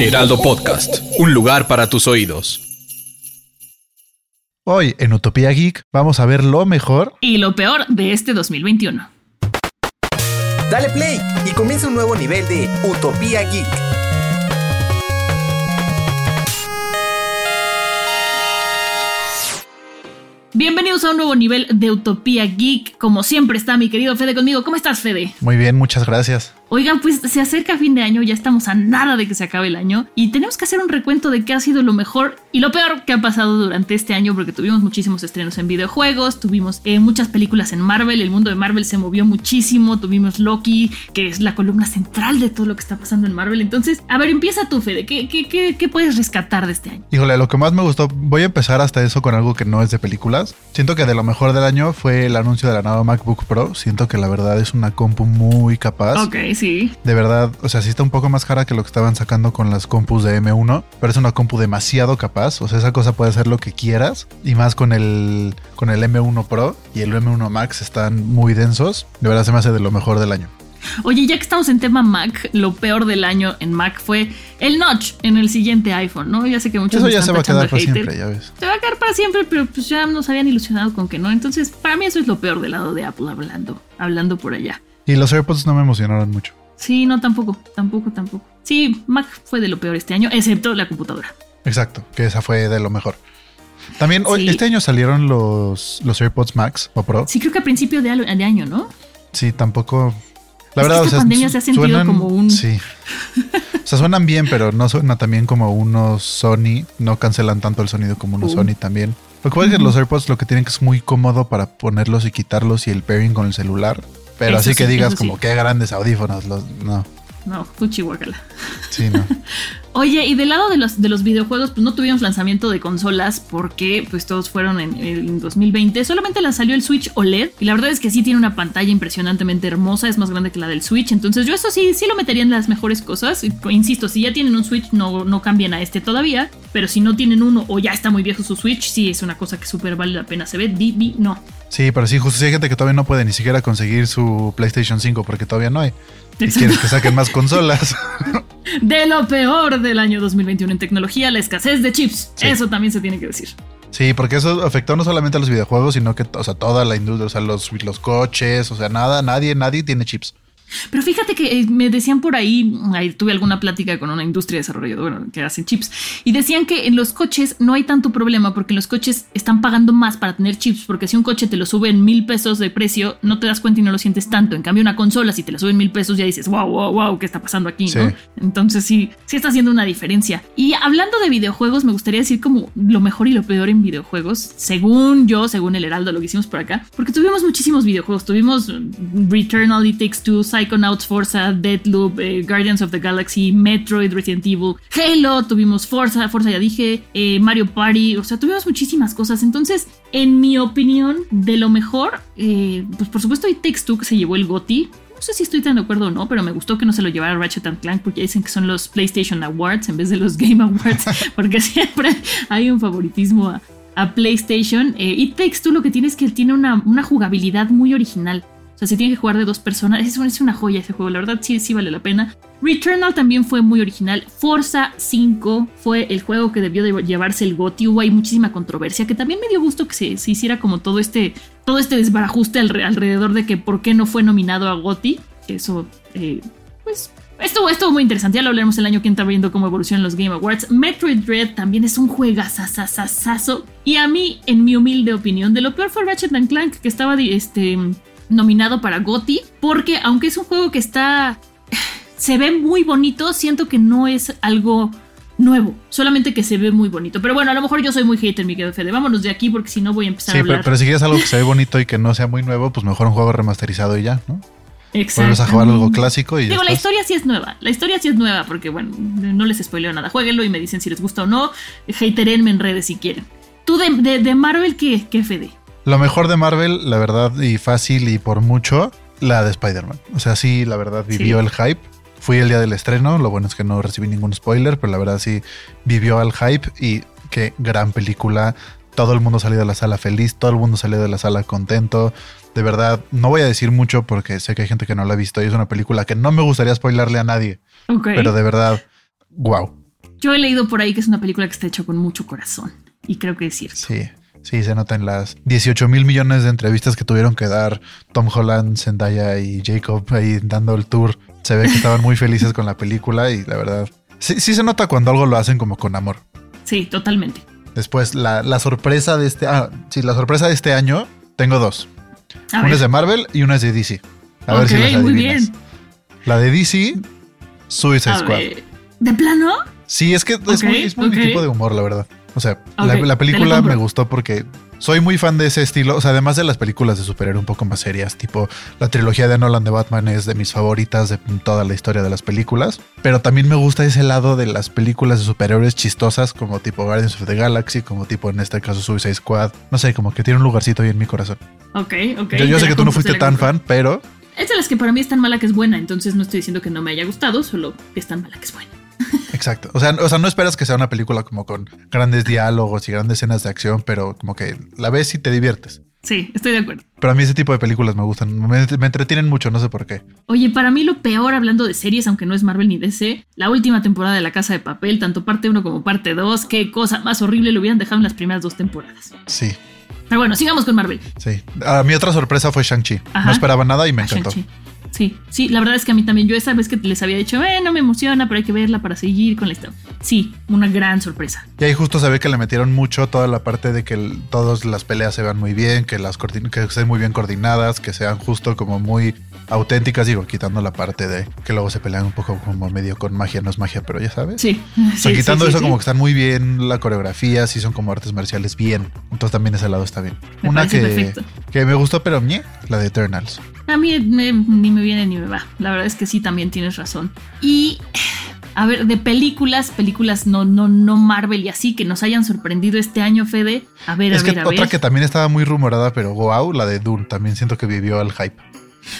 Heraldo Podcast, un lugar para tus oídos. Hoy en Utopía Geek vamos a ver lo mejor Y lo peor de este 2021. Dale play y comienza un nuevo nivel de Utopía Geek. Bienvenidos a un nuevo nivel de Utopía Geek. Como siempre está mi querido Fede conmigo. ¿Cómo estás, Fede? Muy bien, muchas gracias. Oigan, pues se acerca fin de año, ya estamos a nada de que se acabe el año y tenemos que hacer un recuento de qué ha sido lo mejor y lo peor que ha pasado durante este año porque tuvimos muchísimos estrenos en videojuegos, tuvimos eh, muchas películas en Marvel, el mundo de Marvel se movió muchísimo, tuvimos Loki, que es la columna central de todo lo que está pasando en Marvel. Entonces, a ver, empieza tú, Fede, ¿qué, qué, qué, qué puedes rescatar de este año? Híjole, lo que más me gustó, voy a empezar hasta eso con algo que no es de películas. Siento que de lo mejor del año fue el anuncio de la nueva MacBook Pro. Siento que la verdad es una compu muy capaz. Ok, sí. De verdad, o sea, sí está un poco más cara que lo que estaban sacando con las compus de M1, pero es una compu demasiado capaz. O sea, esa cosa puede hacer lo que quieras. Y más con el, con el M1 Pro y el M1 Max están muy densos. De verdad se me hace de lo mejor del año. Oye, ya que estamos en tema Mac, lo peor del año en Mac fue el notch en el siguiente iPhone, ¿no? Ya sé que muchos Eso ya se va a quedar para hater. siempre, ya ves. Se va a quedar para siempre, pero pues ya nos habían ilusionado con que no. Entonces, para mí eso es lo peor del lado de Apple hablando, hablando por allá. Y los AirPods no me emocionaron mucho. Sí, no, tampoco, tampoco, tampoco. Sí, Mac fue de lo peor este año, excepto la computadora. Exacto, que esa fue de lo mejor. También hoy- Sí. este año salieron los, los AirPods Max o Pro. Sí, creo que a principio de, año, ¿no? Sí, tampoco. La Es que verdad, o esta sea, pandemia se ha sentido suenan- como un- Sí. O sea, suenan bien, pero no suena también como unos Sony. No cancelan tanto el sonido como unos Uh. Sony también. Lo que pasa es que los AirPods lo que tienen que es muy cómodo para ponerlos y quitarlos y el pairing con el celular. Pero Eso así que digas eso sí. como qué grandes audífonos. Los, no, No, fuchi guacala. sí, no. Oye, y del lado de los, de los videojuegos, pues no tuvimos lanzamiento de consolas porque pues todos fueron en, en 2020. Solamente la salió el Switch OLED y la verdad es que sí tiene una pantalla impresionantemente hermosa, es más grande que la del Switch. Entonces yo eso sí, sí lo metería en las mejores cosas. Insisto, si ya tienen un Switch no, no cambien a este todavía, pero si no tienen uno o ya está muy viejo su Switch, sí es una cosa que súper vale la pena. Se ve divino. Sí, pero sí, justo sí hay gente que todavía no puede ni siquiera conseguir su PlayStation 5 porque todavía no hay. Y quieres que saquen más consolas. De lo peor del año 2021 en tecnología, la escasez de chips. Sí. Eso también se tiene que decir. Sí, porque eso afectó no solamente a los videojuegos, sino que, o sea, toda la industria, o sea, los, los coches, o sea, nada, nadie, nadie tiene chips. Pero fíjate que eh, me decían por ahí, ahí tuve alguna plática con una industria desarrolladora que hacen chips, y decían que en los coches no hay tanto problema porque en los coches están pagando más para tener chips, porque si un coche te lo sube en mil pesos de precio, no te das cuenta y no lo sientes tanto. En cambio, una consola, si te la suben mil pesos, ya dices, wow, wow, wow, ¿qué está pasando aquí? Sí. ¿no? Entonces sí, sí está haciendo una diferencia. Y hablando de videojuegos, me gustaría decir como lo mejor y lo peor en videojuegos, según yo, según el Heraldo, lo que hicimos por acá, porque tuvimos muchísimos videojuegos. Tuvimos Returnal, It Takes Two, Psychonauts, Forza, Deadloop, eh, Guardians of the Galaxy, Metroid, Resident Evil, Halo, tuvimos Forza, Forza ya dije, eh, Mario Party, o sea, tuvimos muchísimas cosas. Entonces, en mi opinión, de lo mejor, eh, pues por supuesto, Takes Two que se llevó el GOTY. No sé si estoy tan de acuerdo o no, pero me gustó que no se lo llevara Ratchet and Clank porque dicen que son los PlayStation Awards en vez de los Game Awards, porque siempre hay un favoritismo a, a PlayStation. Eh, It Takes Two lo que tiene es que tiene una, una jugabilidad muy original. O sea, se tiene que jugar de dos personas. Es, es una joya ese juego, la verdad sí, sí vale la pena. Returnal también fue muy original. Forza 5 fue el juego que debió de llevarse el GOTY. Hubo ahí muchísima controversia que también me dio gusto que se, hiciera como todo este, todo este desbarajuste alre- alrededor de que por qué no fue nominado a GOTY. Eso, eh, pues estuvo, estuvo muy interesante. Ya lo hablaremos el año que entra viendo cómo evolucionan los Game Awards. Metroid Dread también es un juegazazazazazo. Y a mí, en mi humilde opinión, de lo peor fue Ratchet Clank, que estaba este, nominado para GOTY. Porque aunque es un juego que está. Se ve muy bonito, siento que no es algo nuevo, solamente que se ve muy bonito. Pero bueno, a lo mejor yo soy muy hater, mi querido Fede. Vámonos de aquí porque si no voy a empezar Sí, a pero, hablar. pero si quieres algo que se ve bonito y que no sea muy nuevo, pues mejor un juego remasterizado y ya, ¿no? Vuelves a jugar algo clásico y. Digo, la historia sí es nueva. La historia sí es nueva porque, bueno, no les spoileo nada. Jueguenlo y me dicen si les gusta o no. Haterenme en redes si quieren. Tú de, de, de Marvel, ¿qué, qué Fede? Lo mejor de Marvel, la verdad, y fácil y por mucho, la de Spider-Man. O sea, sí, la verdad, vivió Sí. el hype. Fui el día del estreno, lo bueno es que no recibí ningún spoiler, pero la verdad sí vivió el hype y qué gran película. Todo el mundo salió de la sala feliz, todo el mundo salió de la sala contento. De verdad, no voy a decir mucho porque sé que hay gente que no la ha visto y es una película que no me gustaría spoilarle a nadie, Ok. pero de verdad, wow. Yo he leído por ahí que es una película que está hecha con mucho corazón. Y creo que es cierto. Sí, sí, se nota en las 18 mil millones de entrevistas que tuvieron que dar Tom Holland, Zendaya y Jacob ahí dando el tour. Se ve que estaban muy felices con la película y la verdad, sí, sí se nota cuando algo lo hacen como con amor. Sí, totalmente. Después, la, la sorpresa de este, ah, sí, la sorpresa de este año, tengo dos. A una ver. es de Marvel y una es de DC. A ver si las muy adivinas. bien. La de DC, Suicide A Squad. ver. ¿De plano? Sí, es que es muy, es muy mi tipo de humor, la verdad. O sea, la, película me gustó porque soy muy fan de ese estilo. O sea, además de las películas de superhéroe un poco más serias, tipo la trilogía de Nolan de Batman es de mis favoritas de toda la historia de las películas. Pero también me gusta ese lado de las películas de superhéroes chistosas, como tipo Guardians of the Galaxy, como tipo en este caso Suicide Squad. No sé, como que tiene un lugarcito ahí en mi corazón. Ok, ok. yo yo sé que tú no fuiste tan fan, pero Es de las que para mí es tan mala que es buena, entonces no estoy diciendo que no me haya gustado, solo que es tan mala que es buena. Exacto. O sea, o sea, no esperas que sea una película como con grandes diálogos y grandes escenas de acción, pero como que la ves y te diviertes. Sí, estoy de acuerdo. Pero a mí ese tipo de películas me gustan, me, me entretienen mucho, no sé por qué. Oye, para mí lo peor hablando de series, aunque no es Marvel ni DC, la última temporada de La Casa de Papel, tanto parte 1 como parte 2, qué cosa más horrible lo hubieran dejado en las primeras dos temporadas. Sí, Pero bueno, sigamos con Marvel. sí. A mi otra sorpresa fue Shang-Chi. No esperaba nada y me Ah, encantó. Sí, sí, la verdad es que a mí también, yo esa vez que les había dicho, eh, no me emociona, pero hay que verla para seguir con la historia. Sí, una gran sorpresa. Y ahí justo se ve que le metieron mucho toda la parte de que el- todas las peleas se vean muy bien, que las que estén muy bien coordinadas, que sean justo como muy auténticas, digo, quitando la parte de que luego se pelean un poco como medio con magia, no es magia, pero ya sabes. Sí. O sea, sí, quitando sí, sí, eso, como que están muy bien la coreografía, sí son como artes marciales bien. Entonces también ese lado está bien. Me Una que, perfecto. que me gustó, pero ñe, la de Eternals. A mí me- ni me viene ni me va. La verdad es que sí, también tienes razón. Y, a ver, de películas, películas no, no, no Marvel y así, que nos hayan sorprendido este año, Fede. A ver, a es ver, que a otra ver. que también estaba muy rumorada, pero wow, la de Dune, también siento que vivió al hype.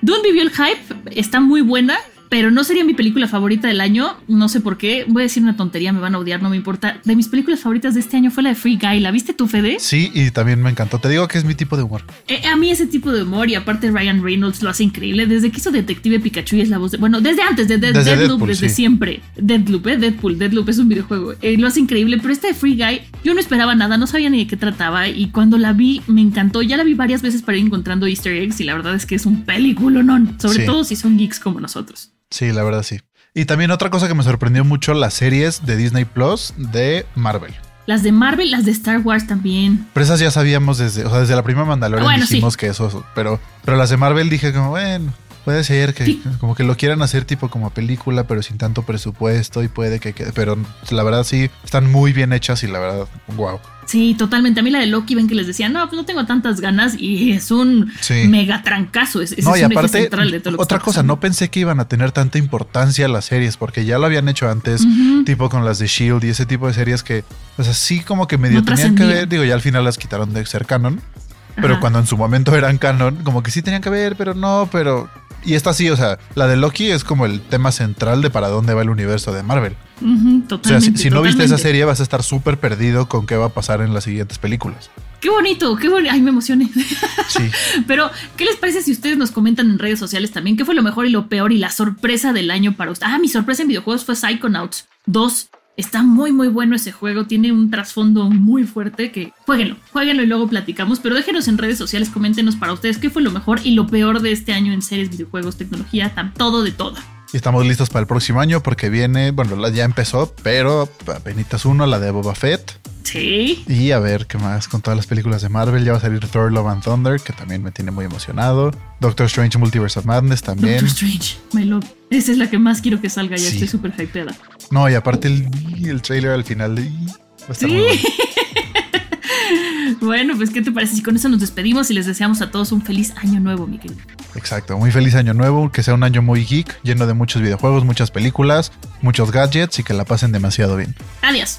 Dune vivió el hype, está muy buena, pero no sería mi película favorita del año. No sé por qué. Voy a decir una tontería, me van a odiar, no me importa. De mis películas favoritas de este año fue la de Free Guy. ¿La viste tú, Fede? Sí, y también me encantó. Te digo que es mi tipo de humor. Eh, a mí ese tipo de humor y aparte Ryan Reynolds lo hace increíble. Desde que hizo Detective Pikachu y es la voz de... Bueno, desde antes, de, de- Desde Deadloop, Deadpool, desde sí. siempre. Deadloop, ¿eh? Deadpool, Deadloop es un videojuego. Eh, lo hace increíble, pero esta de Free Guy, yo no esperaba nada, no sabía ni de qué trataba y cuando la vi me encantó. Ya la vi varias veces para ir encontrando easter eggs y la verdad es que es un peliculón, sobre Sí. todo si son geeks como nosotros. Sí, la verdad sí. Y también otra cosa que me sorprendió mucho, las series de Disney Plus de Marvel. Las de Marvel, las de Star Wars también. Pero esas ya sabíamos desde, o sea, desde la primera Mandalorian Ah, bueno, dijimos que eso, pero, pero las de Marvel dije como, bueno, puede ser que Sí. como que lo quieran hacer tipo como película, pero sin tanto presupuesto y puede que quede, pero la verdad sí, están muy bien hechas y la verdad, wow. Sí, totalmente. A mí la de Loki, ven que les decía, no, pues no tengo tantas ganas y es un Sí. mega trancazo. Es, No, es y un eje aparte, central de todo lo que otra cosa, no pensé que iban a tener tanta importancia las series, porque ya lo habían hecho antes, tipo con las de Shield y ese tipo de series que, o sea, sí como que medio No tenían que ver, digo, ya al final las quitaron de ser canon, pero Ajá. cuando en su momento eran canon, como que sí tenían que ver, pero no, pero... Y esta sí, o sea, la de Loki es como el tema central de para dónde va el universo de Marvel. Ujú, O sea, si, totalmente, no viste esa totalmente. serie vas a estar súper perdido con qué va a pasar en las siguientes películas. Qué bonito, qué bonito. Ay, me emocioné. Sí. Pero, ¿qué les parece si ustedes nos comentan en redes sociales también qué fue lo mejor y lo peor y la sorpresa del año para ustedes? Ah, mi sorpresa en videojuegos fue Psychonauts 2. Está muy, muy bueno ese juego. Tiene un trasfondo muy fuerte que jueguenlo, jueguenlo y luego platicamos. Pero déjenos en redes sociales, coméntenos para ustedes qué fue lo mejor y lo peor de este año en series, videojuegos, tecnología, tam- todo de todo. Y estamos listos para el próximo año porque viene, bueno, ya empezó, pero apenas uno, la de Boba Fett. Sí. Y a ver qué más con todas las películas de Marvel. Ya va a salir Thor Love and Thunder, que también me tiene muy emocionado. Doctor Strange Multiverse of Madness también. Doctor Strange, my love. Esa es la que más quiero que salga, ya Sí. estoy súper hypeada. No, y aparte el, el trailer al final de- Sí. Bueno, pues, ¿qué te parece si con eso nos despedimos y les deseamos a todos un feliz año nuevo, mi querido? Exacto, muy feliz año nuevo, que sea un año muy geek, lleno de muchos videojuegos, muchas películas, muchos gadgets y que la pasen demasiado bien. Adiós.